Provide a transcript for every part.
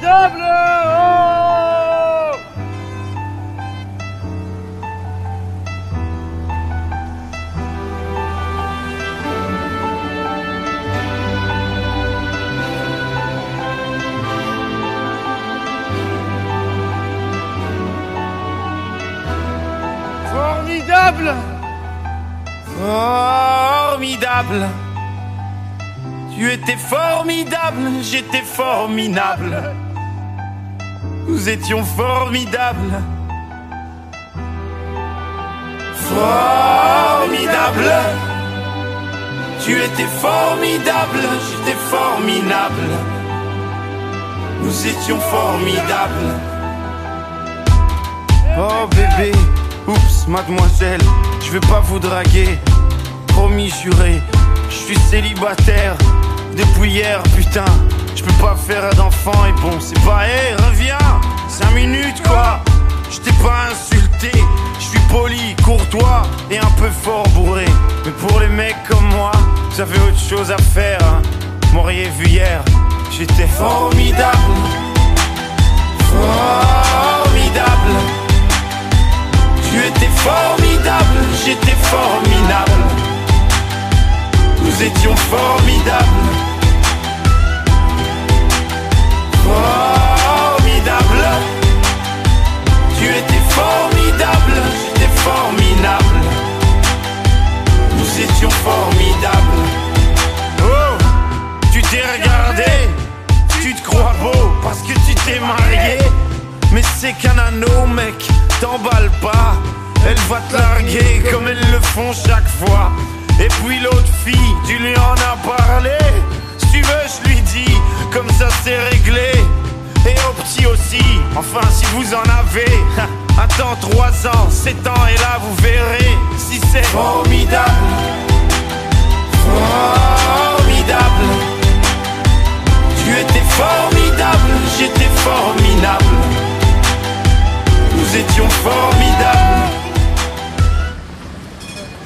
Formidable oh Formidable Formidable. Tu étais formidable, j'étais formidable. Nous étions formidables. Formidable. Tu étais formidable, j'étais formidable. Nous étions formidables. Oh bébé, oups, mademoiselle, je vais pas vous draguer. Promis, juré, je suis célibataire depuis hier, putain. Je peux pas faire d'enfant et bon, c'est pas, reviens, 5 minutes quoi. Je t'ai pas insulté, je suis poli, courtois et un peu fort bourré. Mais pour les mecs comme moi, vous avez autre chose à faire. Hein. M'auriez vu hier, j'étais formidable. Formidable. Tu étais formidable, j'étais formidable. Nous étions formidables. J'étais formidable. Nous étions formidables. Oh, tu t'es regardé, tu te crois beau parce que tu t'es marié. Mais c'est qu'un anneau, mec, t'emballe pas. Elle va te larguer comme elles le font chaque fois. Et puis l'autre fille, tu lui en as parlé. Si tu veux, je lui dis, comme ça c'est réglé. Et au petit aussi, enfin si vous en avez. Attends 3 ans, 7 ans et là vous verrez si c'est formidable. Formidable. Tu étais formidable, j'étais formidable. Nous étions formidables.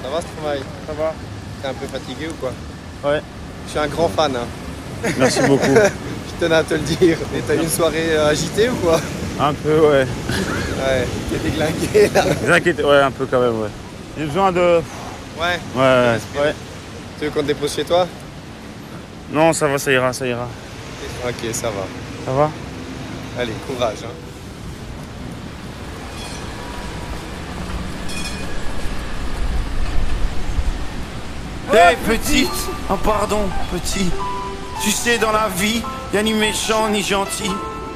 Ça va Stromae? Ça va T'es un peu fatigué ou quoi? Ouais. Je suis un grand fan. Hein. Merci beaucoup. Je tenais à te le dire. Et t'as eu une soirée euh, agitée ou quoi? Un peu, ouais. Ouais, t'es déglingué là. Inquiétez, ouais, un peu quand même, ouais. J'ai besoin de. Ouais. Ouais, ouais. Tu veux qu'on te dépose chez toi? Non, ça va, ça ira, ça ira. Ok, ça va. Ça va? Allez, courage. Hein. Hé petite Oh pardon, petit. Tu sais, dans la vie, y a ni méchant ni gentil.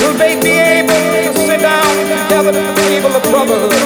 Will they be able to sit down together at the table of brotherhood.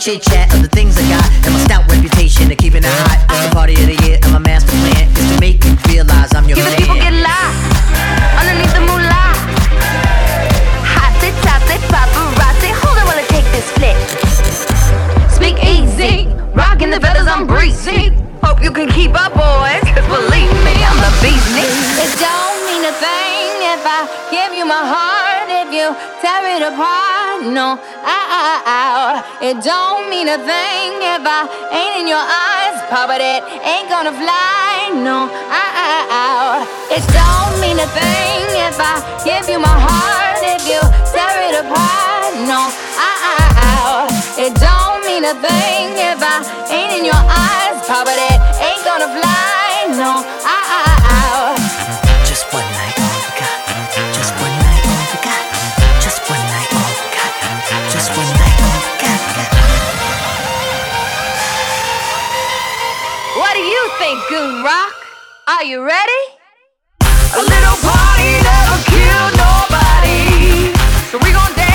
Chit chat of the things I got and my stout reputation of keeping it hot. It's the party of the year and my master plan is to make you realize I'm your Give man. the people get lost underneath the moolah. Hot they top they paparazzi. Hold on while I take this flick. Speak easy, rocking the feathers I'm breezy. Hope you can keep up, boys, cause believe me, I'm the bee's knees. It don't mean a thing if I give you my heart, if you tear it apart. No, I, I, I, it don't mean a thing if I ain't in your eyes, Pop, but it ain't gonna fly. No, I, it don't mean a thing if I give you my heart, if you tear it apart. No, I, it don't mean a thing if I ain't in your eyes, Pop, but it ain't gonna fly. No, I, Goon Rock? Are you ready? A little party never killed nobody. So we gon' dance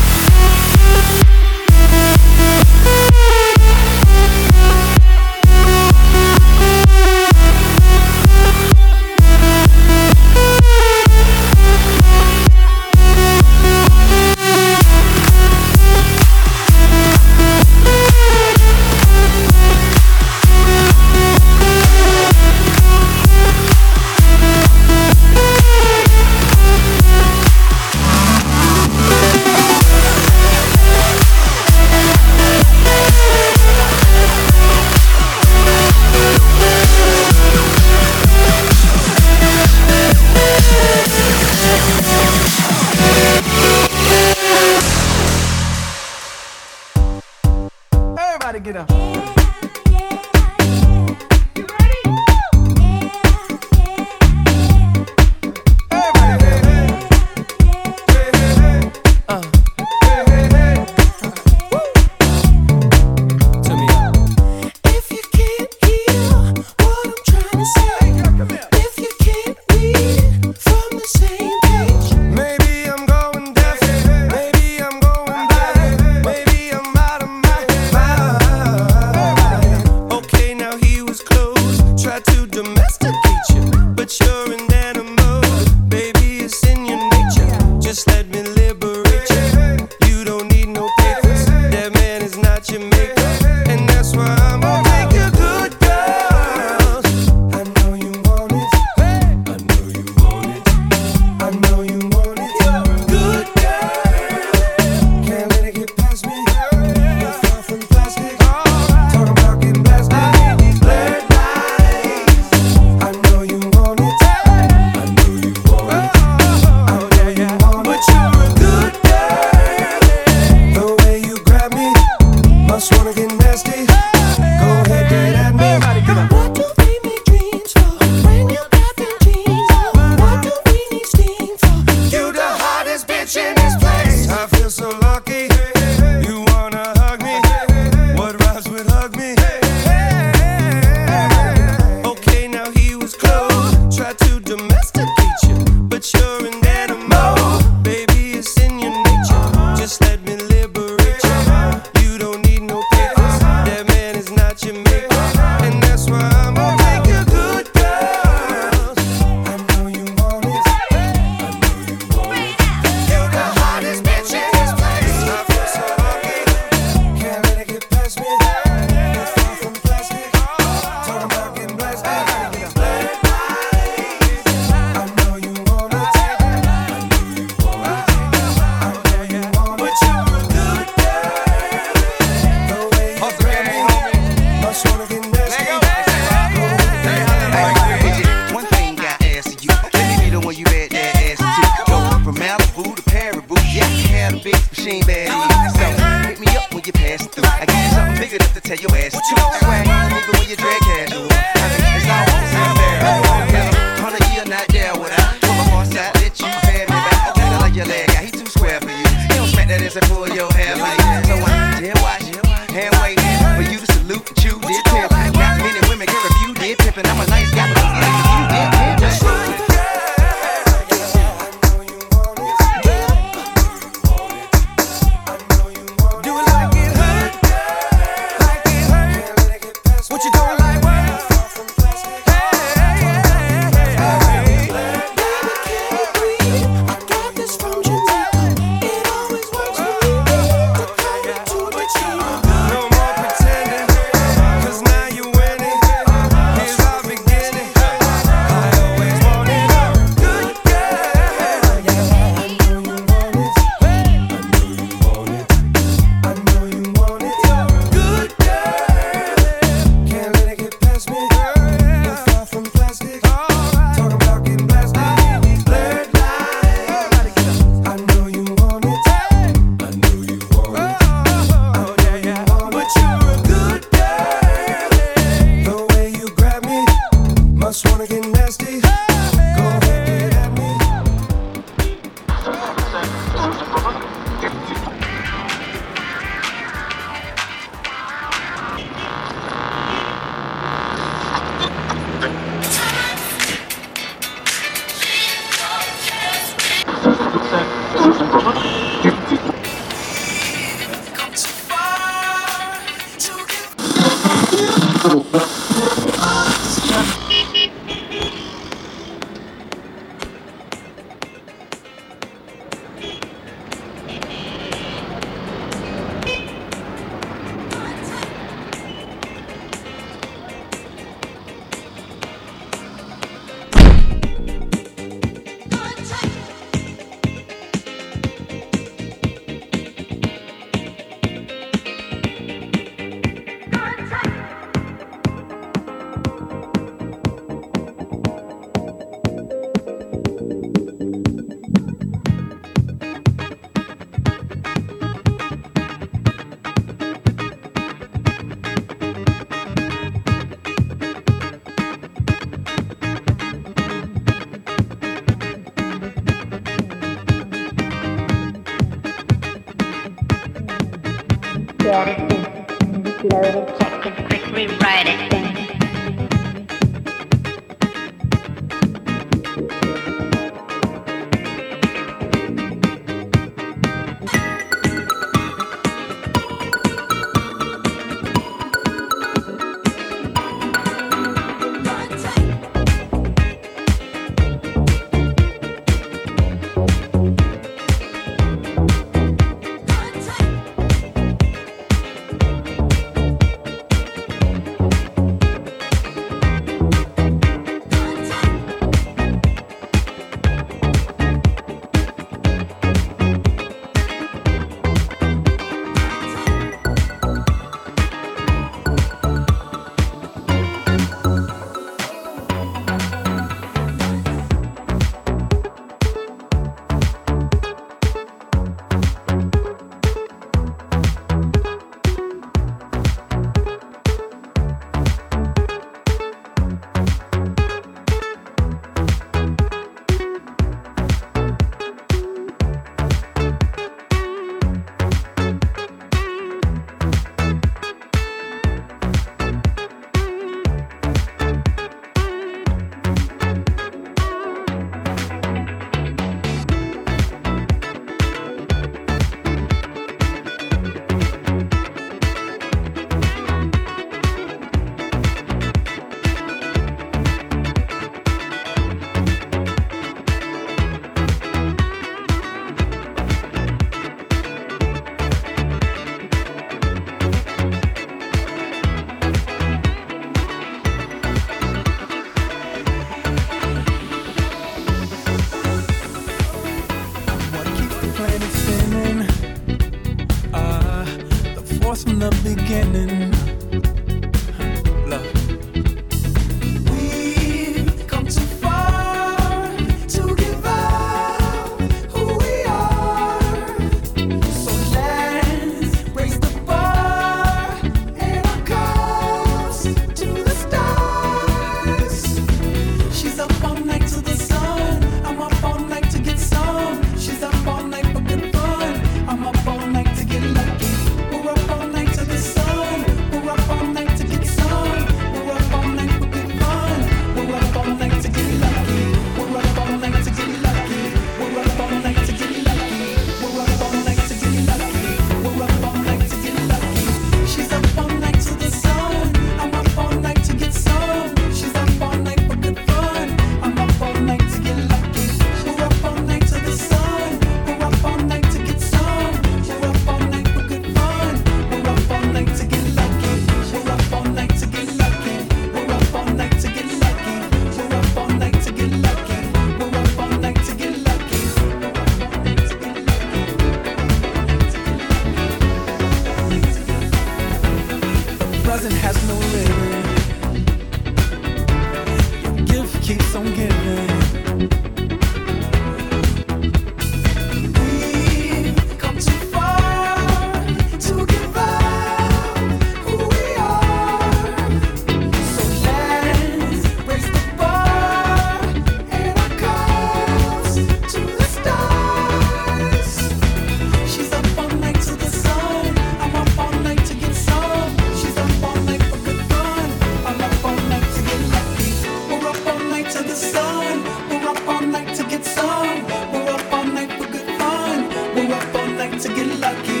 lucky.